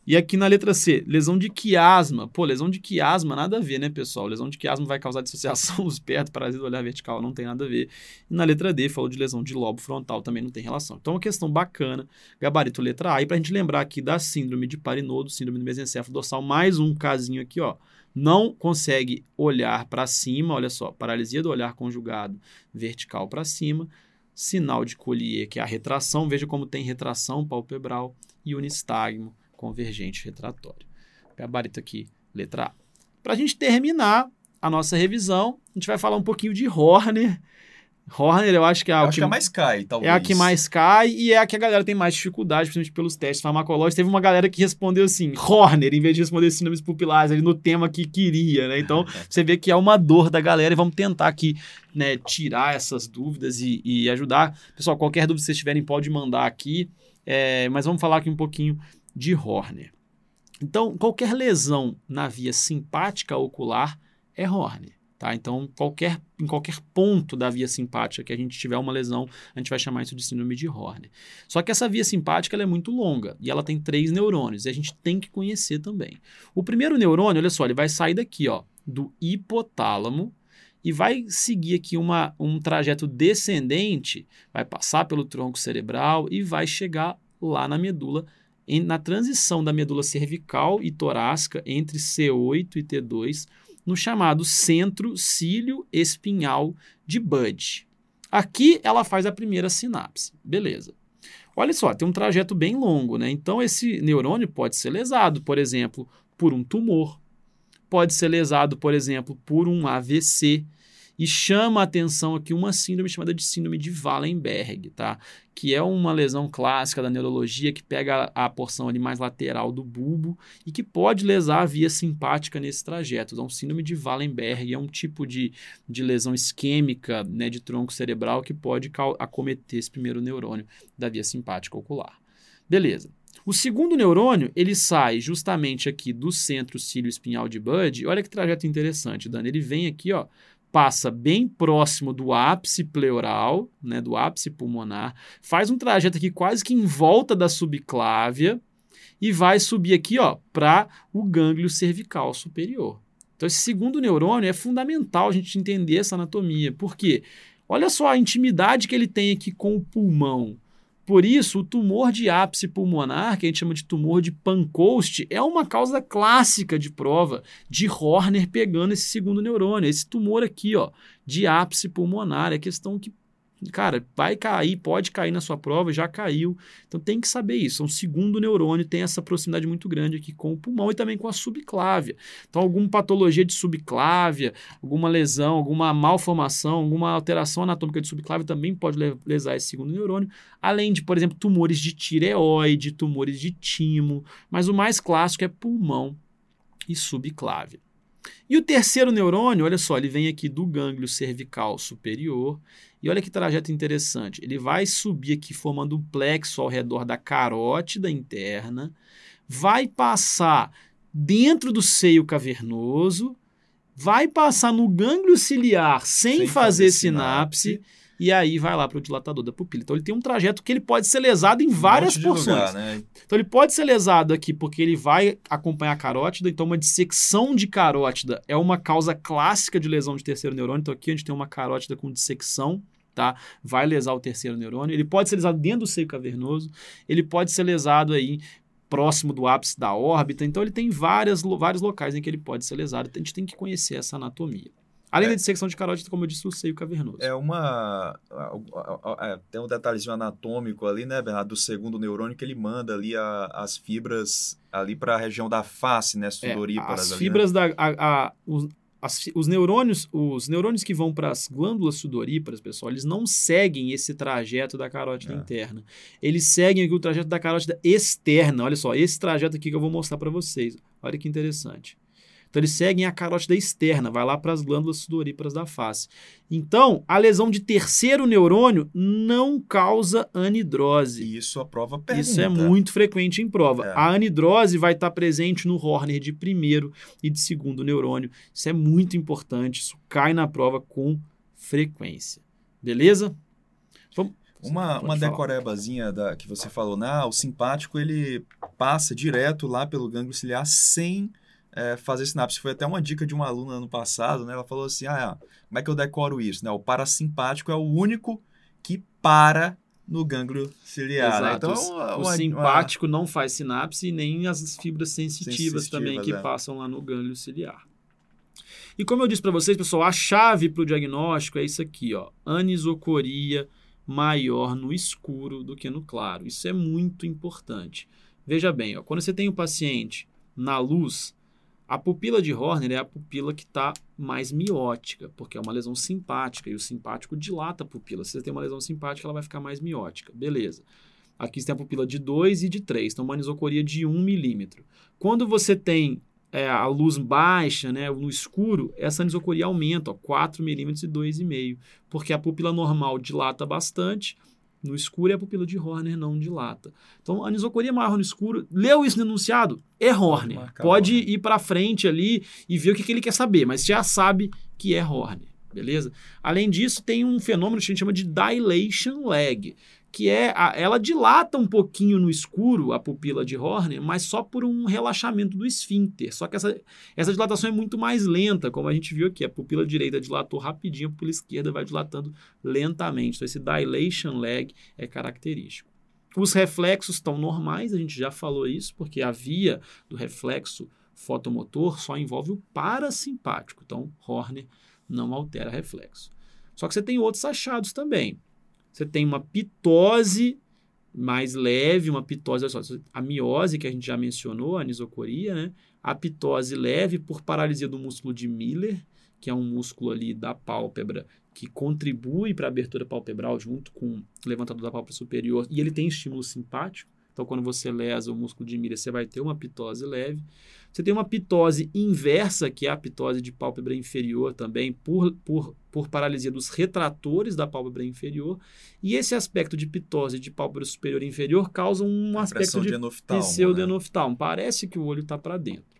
E aqui na letra C, lesão de quiasma. Pô, lesão de quiasma, nada a ver, né, pessoal? Lesão de quiasma vai causar dissociação [LAUGHS] dos perto, paralisia do olhar vertical, não tem nada a ver. E na letra D, falou de lesão de lobo frontal, também não tem relação. Então, uma questão bacana, gabarito letra A. E para a gente lembrar aqui da síndrome de Parinodo, síndrome do mesencéfalo dorsal, mais um casinho aqui, ó. Não consegue olhar para cima, olha só, paralisia do olhar conjugado vertical para cima, sinal de Collier, que é a retração, veja como tem retração palpebral e unistagmo convergente retratório. Gabarito aqui, letra A. Para a gente terminar a nossa revisão, a gente vai falar um pouquinho de Horner. Horner, eu acho que é a, que, que, mais cai, talvez. É a que mais cai e é a que a galera tem mais dificuldade, principalmente pelos testes farmacológicos. Teve uma galera que respondeu assim, Horner, em vez de responder síndromes pupilares ali no tema que queria, né? Então, [LAUGHS] você vê que é uma dor da galera e vamos tentar aqui, né, tirar essas dúvidas e, e ajudar. Pessoal, qualquer dúvida que vocês tiverem, pode mandar aqui. É, mas vamos falar aqui um pouquinho de Horner. Então, qualquer lesão na via simpática ocular é Horner. Tá? Então, qualquer, em qualquer ponto da via simpática que a gente tiver uma lesão, a gente vai chamar isso de síndrome de Horner. Só que essa via simpática é muito longa e ela tem três neurônios e a gente tem que conhecer também. O primeiro neurônio, olha só, ele vai sair daqui, ó, do hipotálamo e vai seguir aqui uma, um trajeto descendente, vai passar pelo tronco cerebral e vai chegar lá na medula na transição da medula cervical e torácica entre C8 e T2, no chamado centro cílio espinhal de Budd. Aqui ela faz a primeira sinapse. Beleza. Olha só, tem um trajeto bem longo, né? Então esse neurônio pode ser lesado, por exemplo, por um tumor, pode ser lesado, por exemplo, por um AVC, e chama a atenção aqui uma síndrome chamada de síndrome de Wallenberg, tá? Que é uma lesão clássica da neurologia que pega a, porção ali mais lateral do bulbo e que pode lesar a via simpática nesse trajeto. Então, síndrome de Wallenberg é um tipo de, de lesão isquêmica né, de tronco cerebral que pode acometer esse primeiro neurônio da via simpática ocular. Beleza. O segundo neurônio, ele sai justamente aqui do centro cílio espinhal de Budd. Olha que trajeto interessante, Dani. Ele vem aqui, ó, passa bem próximo do ápice pleural, né, do ápice pulmonar, faz um trajeto aqui quase que em volta da subclávia e vai subir aqui para o gânglio cervical superior. Então, esse segundo neurônio é fundamental a gente entender essa anatomia. Por quê? Olha só a intimidade que ele tem aqui com o pulmão. Por isso, o tumor de ápice pulmonar, que a gente chama de tumor de Pancoast, é uma causa clássica de prova de Horner pegando esse segundo neurônio. Esse tumor aqui, ó, de ápice pulmonar, é questão que Cara, vai cair, pode cair na sua prova, já caiu. Então tem que saber isso. É um segundo neurônio tem essa proximidade muito grande aqui com o pulmão e também com a subclávia. Então, alguma patologia de subclávia, alguma lesão, alguma malformação, alguma alteração anatômica de subclávia também pode lesar esse segundo neurônio. Além de, por exemplo, tumores de tireoide, tumores de timo. Mas o mais clássico é pulmão e subclávia. E o terceiro neurônio, olha só, ele vem aqui do gânglio cervical superior. E olha que trajeto interessante. Ele vai subir aqui formando um plexo ao redor da carótida interna, vai passar dentro do seio cavernoso, vai passar no gânglio ciliar sem, sem fazer, fazer sinapse, sinapse e aí vai lá para o dilatador da pupila. Então ele tem um trajeto que ele pode ser lesado em várias um porções. Lugar, né? Então ele pode ser lesado aqui porque ele vai acompanhar a carótida, então uma dissecção de carótida é uma causa clássica de lesão de terceiro neurônio. Então aqui a gente tem uma carótida com dissecção, tá? Vai lesar o terceiro neurônio. Ele pode ser lesado dentro do seio cavernoso, ele pode ser lesado aí próximo do ápice da órbita. Então ele tem várias, vários locais em que ele pode ser lesado. Então, a gente tem que conhecer essa anatomia. Além é, da dissecção de carótida, como eu disse, o seio cavernoso. É uma. É, tem um detalhezinho anatômico ali, né, Bernardo, do segundo neurônio que ele manda ali a, as fibras ali para a região da face, né, sudoríparas. É, as ali, fibras né? da. A, a, os, as, os neurônios, os neurônios que vão para as glândulas sudoríparas, pessoal, eles não seguem esse trajeto da carótida é. interna. Eles seguem aqui o trajeto da carótida externa. Olha só, esse trajeto aqui que eu vou mostrar para vocês. Olha que interessante. Então, eles seguem a carótida externa, vai lá para as glândulas sudoríparas da face. Então, a lesão de terceiro neurônio não causa anidrose. Isso a prova pergunta. Isso é muito frequente em prova. É. A anidrose vai estar presente no Horner de primeiro e de segundo neurônio. Isso é muito importante, isso cai na prova com frequência. Beleza? Vamos, uma, uma decorebazinha da, que você falou, né? Ah, o simpático ele passa direto lá pelo gânglio ciliar sem é, fazer sinapse. Foi até uma dica de uma aluna ano passado, né? Ela falou assim: ah, como é que eu decoro isso? Né? O parasimpático é o único que para no gânglio ciliar. Né? Então, uma, o simpático uma... não faz sinapse e nem as fibras sensitivas, sensitivas também que é. passam lá no gânglio ciliar. E como eu disse para vocês, pessoal, a chave para o diagnóstico é isso aqui, ó, anisocoria maior no escuro do que no claro. Isso é muito importante. Veja bem, ó, quando você tem o paciente na luz, a pupila de Horner é a pupila que está mais miótica, porque é uma lesão simpática e o simpático dilata a pupila. Se você tem uma lesão simpática, ela vai ficar mais miótica. Beleza. Aqui você tem a pupila de 2 e de 3, então uma anisocoria de 1 um milímetro. Quando você tem é, a luz baixa, né, no escuro, essa anisocoria aumenta, ó, 4 milímetros e 2,5, porque a pupila normal dilata bastante, no escuro e a pupila de Horner não dilata. Então, anisocoria maior no escuro, leu isso no enunciado? É Horner. Pode ir para frente ali e ver o que, que ele quer saber, mas já sabe que é Horner, beleza? Além disso, tem um fenômeno que a gente chama de dilation lag, que é a, ela dilata um pouquinho no escuro a pupila de Horner, mas só por um relaxamento do esfíncter. Só que essa, essa dilatação é muito mais lenta, como a gente viu aqui. A pupila direita dilatou rapidinho, a pupila esquerda vai dilatando lentamente. Então esse dilation lag é característico. Os reflexos estão normais, a gente já falou isso, porque a via do reflexo fotomotor só envolve o parasimpático. Então, Horner não altera reflexo. Só que você tem outros achados também. Você tem uma pitose mais leve, uma pitose, olha só, a miose que a gente já mencionou, a anisocoria, né? A pitose leve por paralisia do músculo de Miller, que é um músculo ali da pálpebra que contribui para a abertura palpebral junto com o levantador da pálpebra superior, e ele tem estímulo simpático. Então, quando você lesa o músculo de Miller, você vai ter uma pitose leve. Você tem uma pitose inversa, que é a pitose de pálpebra inferior também, por, por, por paralisia dos retratores da pálpebra inferior. E esse aspecto de pitose de pálpebra superior e inferior causa um a aspecto de, de pseudenoftalmo. Né? Parece que o olho está para dentro.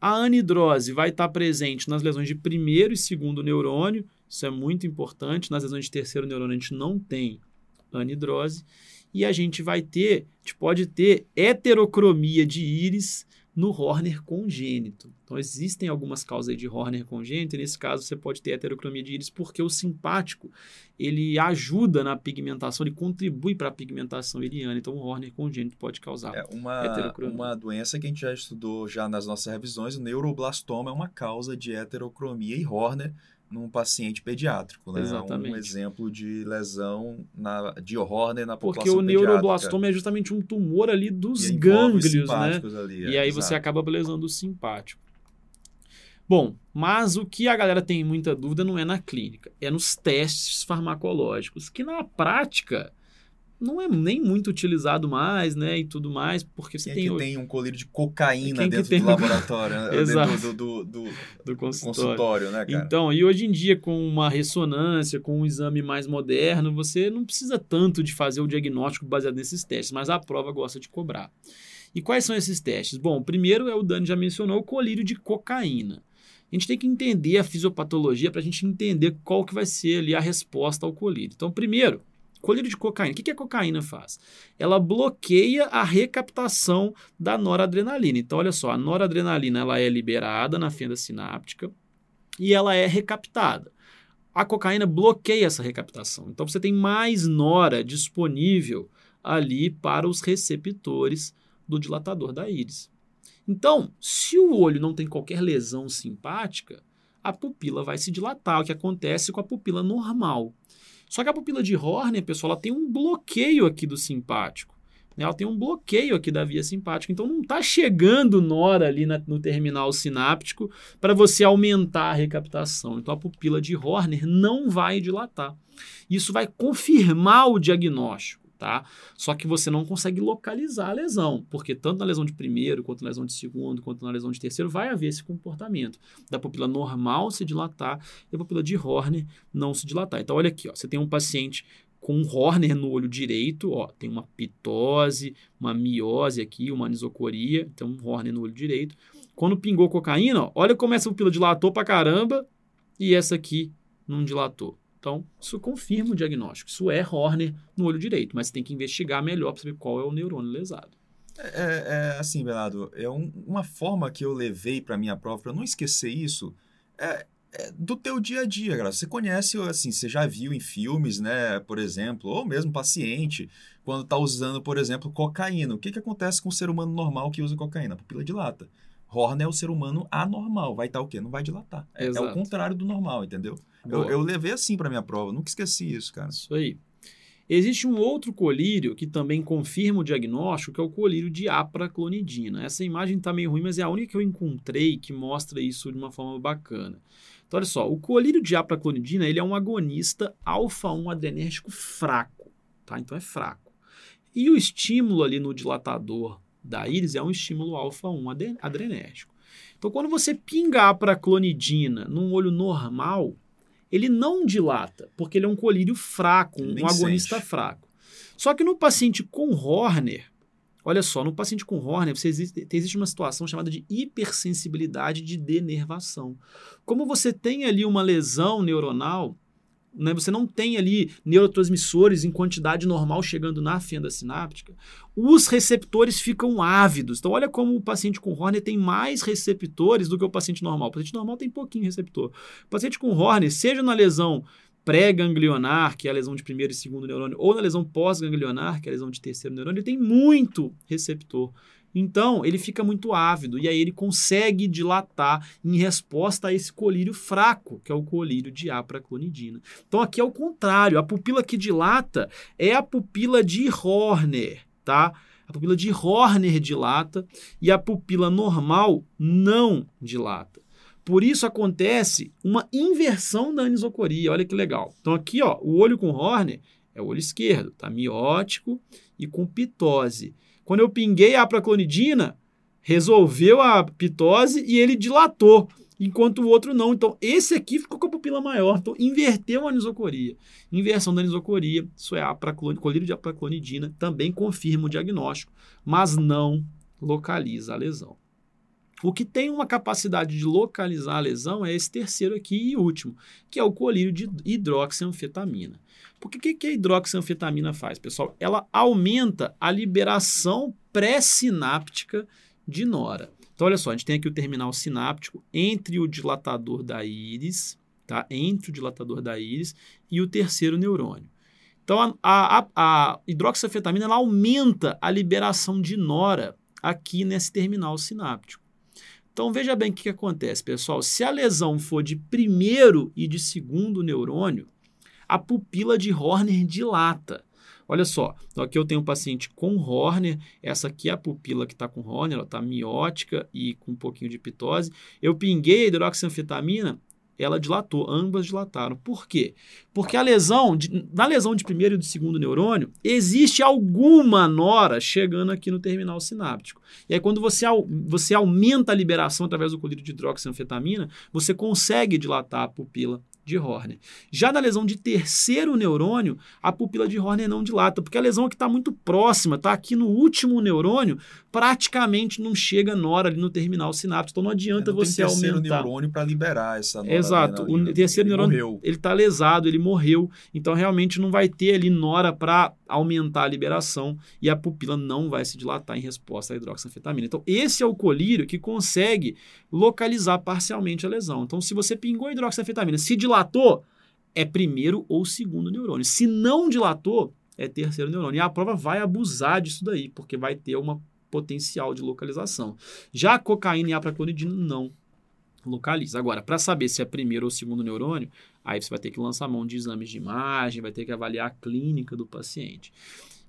A anidrose vai estar tá presente nas lesões de primeiro e segundo neurônio, isso é muito importante. Nas lesões de terceiro neurônio, a gente não tem anidrose e a gente vai ter, a gente pode ter heterocromia de íris no Horner congênito. Então, existem algumas causas de Horner congênito, e nesse caso você pode ter heterocromia de íris porque o simpático, ele ajuda na pigmentação, ele contribui para a pigmentação iriana. Então, o Horner congênito pode causar é uma, heterocromia. Uma doença que a gente já estudou já nas nossas revisões, o neuroblastoma é uma causa de heterocromia e Horner num paciente pediátrico, né? Exatamente. Um exemplo de lesão na, de Horner na Porque população o neuroblastoma é justamente um tumor ali dos E gânglios, né? Ali, E é, aí você exato. acaba lesando o simpático. Bom, mas o que a galera tem muita dúvida não é na clínica, é nos testes farmacológicos, que na prática não é nem muito utilizado mais, né, e tudo mais, porque você Quem é tem, que tem um colírio de cocaína Quem que dentro do laboratório, [LAUGHS] né? Exato. dentro do, do, do- do consultório. consultório, né, cara? Então, e hoje em dia, com uma ressonância, com um exame mais moderno, você não precisa tanto de fazer o diagnóstico baseado nesses testes, mas a prova gosta de cobrar. E quais são esses testes? Bom, primeiro é o Dani já mencionou, o colírio de cocaína. A gente tem que entender a fisiopatologia para a gente entender qual que vai ser ali a resposta ao colírio. Então, primeiro, colírio de cocaína. O que, que a cocaína faz? Ela bloqueia a recaptação da noradrenalina. Então, olha só, a noradrenalina ela é liberada na fenda sináptica e ela é recaptada. A cocaína bloqueia essa recaptação. Então, você tem mais nora disponível ali para os receptores do dilatador da íris. Então, se o olho não tem qualquer lesão simpática, a pupila vai se dilatar, o que acontece com a pupila normal. Só que a pupila de Horner, pessoal, ela tem um bloqueio aqui do simpático. né? Ela tem um bloqueio aqui da via simpática, então não está chegando nora ali na- no terminal sináptico para você aumentar a recaptação. Então a pupila de Horner não vai dilatar. Isso vai confirmar o diagnóstico, tá? Só que você não consegue localizar a lesão, porque tanto na lesão de primeiro, quanto na lesão de segundo, quanto na lesão de terceiro, vai haver esse comportamento da pupila normal se dilatar e a pupila de Horner não se dilatar. Então olha aqui, ó, você tem um paciente com um Horner no olho direito, ó, tem uma pitose, uma miose aqui, uma anisocoria, então um Horner no olho direito. Quando pingou cocaína, ó, olha como essa pupila dilatou pra caramba e essa aqui não dilatou. Então, isso confirma o diagnóstico. Isso é Horner no olho direito, mas tem que investigar melhor para saber qual é o neurônio lesado. É, é assim, Bernardo, é um- uma forma que eu levei para minha prova, para não esquecer isso, é, é do teu dia a dia, cara. Você conhece, assim, você já viu em filmes, né, por exemplo, ou mesmo paciente, quando tá usando, por exemplo, cocaína. O que que acontece com o ser humano normal que usa cocaína? A pupila dilata. Horner é o ser humano anormal. Vai estar o quê? Não vai dilatar. É, é o contrário do normal, entendeu? Eu, eu levei assim para minha prova, nunca esqueci isso, cara. Isso aí. Existe um outro colírio que também confirma o diagnóstico, que é o colírio de apraclonidina. Essa imagem está meio ruim, mas é a única que eu encontrei que mostra isso de uma forma bacana. Então, olha só, o colírio de apraclonidina ele é um agonista alfa-1 adrenérgico fraco, tá? Então é fraco. E o estímulo ali no dilatador da íris é um estímulo alfa-1 ade- adrenérgico. Então, quando você pinga a apraclonidina num olho normal, ele não dilata, porque ele é um colírio fraco, um agonista sente. fraco. Só que no paciente com Horner, olha só, no paciente com Horner, você existe, existe uma situação chamada de hipersensibilidade de denervação. Como você tem ali uma lesão neuronal, né, você não tem ali neurotransmissores em quantidade normal chegando na fenda sináptica, os receptores ficam ávidos. Então, olha como o paciente com Horner tem mais receptores do que o paciente normal. O paciente normal tem pouquinho receptor. O paciente com Horner, seja na lesão pré-ganglionar, que é a lesão de primeiro e segundo neurônio, ou na lesão pós-ganglionar, que é a lesão de terceiro neurônio, ele tem muito receptor. Então, ele fica muito ávido e aí ele consegue dilatar em resposta a esse colírio fraco, que é o colírio de apraclonidina. Então, aqui é o contrário. A pupila que dilata é a pupila de Horner, tá? A pupila de Horner dilata e a pupila normal não dilata. Por isso acontece uma inversão da anisocoria. Olha que legal. Então aqui, ó, o olho com Horner é o olho esquerdo, tá miótico e com pitose. Quando eu pinguei a apraclonidina, resolveu a pitose e ele dilatou, enquanto o outro não. Então esse aqui ficou com a pupila maior, então inverteu a anisocoria. Inversão da anisocoria, isso é colírio de apraclonidina, também confirma o diagnóstico, mas não localiza a lesão. O que tem uma capacidade de localizar a lesão é esse terceiro aqui e último, que é o colírio de hidroxianfetamina. Por que, que a hidroxianfetamina faz, pessoal? Ela aumenta a liberação pré-sináptica de nora. Então, olha só, a gente tem aqui o terminal sináptico entre o dilatador da íris, tá? Entre o dilatador da íris e o terceiro neurônio. Então, a, a, a ela aumenta a liberação de nora aqui nesse terminal sináptico. Então veja bem o que, que acontece, pessoal. Se a lesão for de primeiro e de segundo neurônio, a pupila de Horner dilata. Olha só, então aqui eu tenho um paciente com Horner, essa aqui é a pupila que está com Horner, ela está miótica e com um pouquinho de pitose. Eu pinguei a hidroxanfetamina, ela dilatou, ambas dilataram. Por quê? Porque a lesão, na lesão de primeiro e de segundo neurônio, existe alguma nora chegando aqui no terminal sináptico. E aí, quando você, você aumenta a liberação através do colírio de hidroxanfetamina, você consegue dilatar a pupila de Horner. Já na lesão de terceiro neurônio, a pupila de Horner não dilata, porque a lesão aqui está muito próxima, está aqui no último neurônio, praticamente não chega nora ali no terminal sináptico, então não adianta é, não você tem terceiro aumentar. neurônio para liberar essa nora. Exato, o terceiro ele neurônio morreu. ele está lesado, ele morreu, então realmente não vai ter ali nora para aumentar a liberação e a pupila não vai se dilatar em resposta à hidroxanfetamina. Então esse é o colírio que consegue localizar parcialmente a lesão. Então se você pingou a hidroxanfetamina, se dilatou, é primeiro ou segundo neurônio. Se não dilatou, é terceiro neurônio. E a prova vai abusar disso daí, porque vai ter uma potencial de localização. Já a cocaína e a não localiza. Agora, para saber se é primeiro ou segundo neurônio, aí você vai ter que lançar mão de exames de imagem, vai ter que avaliar a clínica do paciente.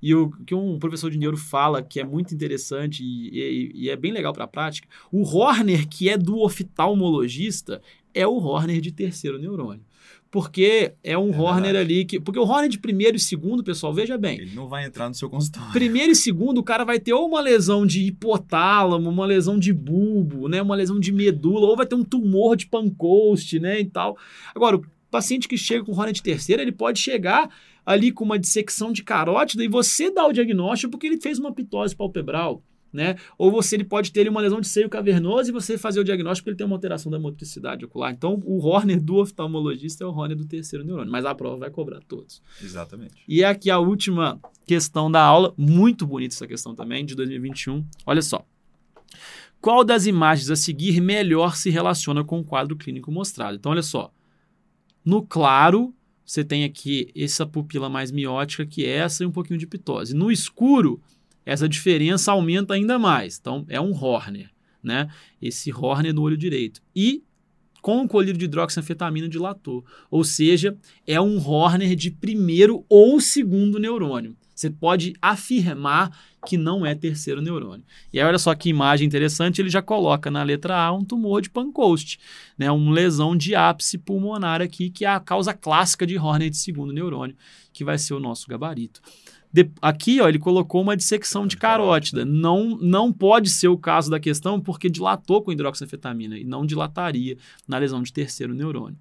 E o que um professor de neuro fala que é muito interessante e, e, e é bem legal para a prática, o Horner, que é do oftalmologista, é o Horner de terceiro neurônio porque é um é Horner verdade. ali que. Porque o Horner de primeiro e segundo, pessoal, veja bem. Ele não vai entrar no seu consultório. Primeiro e segundo, o cara vai ter ou uma lesão de hipotálamo, uma lesão de bulbo, né? Uma lesão de medula, ou vai ter um tumor de Pancoast, né? E tal. Agora, o paciente que chega com Horner de terceira, ele pode chegar ali com uma dissecção de carótida e você dá o diagnóstico porque ele fez uma pitose palpebral né? Ou você ele pode ter uma lesão de seio cavernoso e você fazer o diagnóstico porque ele tem uma alteração da motricidade ocular. Então, o Horner do oftalmologista é o Horner do terceiro neurônio, mas a prova vai cobrar todos. Exatamente. E aqui a última questão da aula, muito bonita essa questão também, de 2021. Olha só. Qual das imagens a seguir melhor se relaciona com o quadro clínico mostrado? Então, olha só. No claro, você tem aqui essa pupila mais miótica que é essa e um pouquinho de pitose. No escuro, essa diferença aumenta ainda mais. Então, é um Horner, né? Esse Horner no olho direito. E com o colírio de hidroxanfetamina dilatou. Ou seja, é um Horner de primeiro ou segundo neurônio. Você pode afirmar que não é terceiro neurônio. E aí, olha só que imagem interessante, ele já coloca na letra A um tumor de Pancoast, né? uma lesão de ápice pulmonar aqui, que é a causa clássica de Horner de segundo neurônio, que vai ser o nosso gabarito. De, aqui, ó, ele colocou uma dissecção de carótida. Não, não pode ser o caso da questão porque dilatou com hidroxanfetamina e não dilataria na lesão de terceiro neurônio.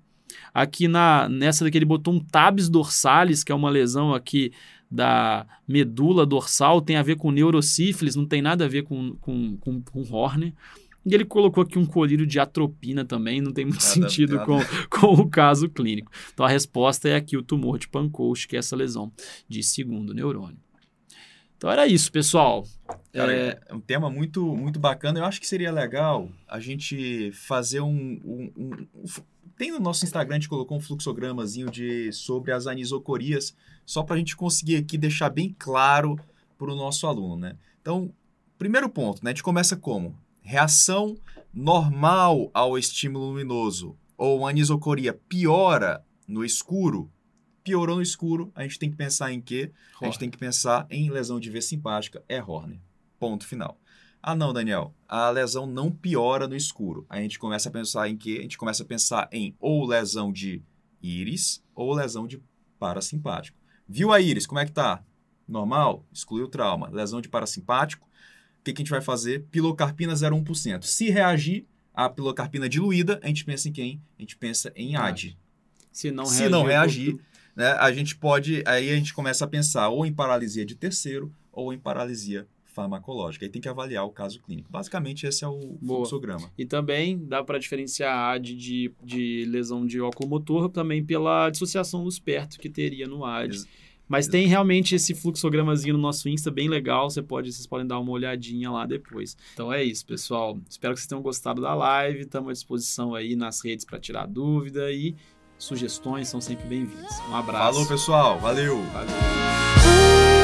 Aqui na, nessa daqui ele botou um tabes dorsalis, que é uma lesão aqui da medula dorsal, tem a ver com neurosífilis, não tem nada a ver com, com, com, com Horner. E ele colocou aqui um colírio de atropina também, não tem muito nada, sentido nada. Com, com o caso clínico. Então a resposta é aqui o tumor de Pancoast, que é essa lesão de segundo neurônio. Então era isso, pessoal. Cara, é... é um tema muito, muito bacana. Eu acho que seria legal a gente fazer um, um, um tem no nosso Instagram, a gente colocou um fluxogramazinho de, sobre as anisocorias, só para a gente conseguir aqui deixar bem claro para o nosso aluno, né? Então, primeiro ponto, né? A gente começa como? reação normal ao estímulo luminoso ou anisocoria piora no escuro, piorou no escuro, a gente tem que pensar em quê? Horner. A gente tem que pensar em lesão de veia simpática, é Horner. Ponto final. Ah, não, Daniel, a lesão não piora no escuro. A gente começa a pensar em quê? A gente começa a pensar em ou lesão de íris ou lesão de parasimpático. Viu a íris? Como é que tá? Normal? Excluiu o trauma. Lesão de parasimpático, que, que a gente vai fazer? Pilocarpina 0,1%. Se reagir à pilocarpina diluída, a gente pensa em quem? A gente pensa em AD. Se não reagir, Se não reagir né, a gente pode. Aí a gente começa a pensar ou em paralisia de terceiro ou em paralisia farmacológica. Aí tem que avaliar o caso clínico. Basicamente, esse é o Boa. fluxograma. E também dá para diferenciar a AD de, de lesão de óculo motor também pela dissociação do esperto que teria no AD. Ex mas tem realmente esse fluxogramazinho no nosso Insta bem legal. Você pode, vocês podem dar uma olhadinha lá depois. Então é isso, pessoal. Espero que vocês tenham gostado da live. Estamos à disposição aí nas redes para tirar dúvida e sugestões são sempre bem-vindas. Um abraço. Falou, pessoal. Valeu. Valeu.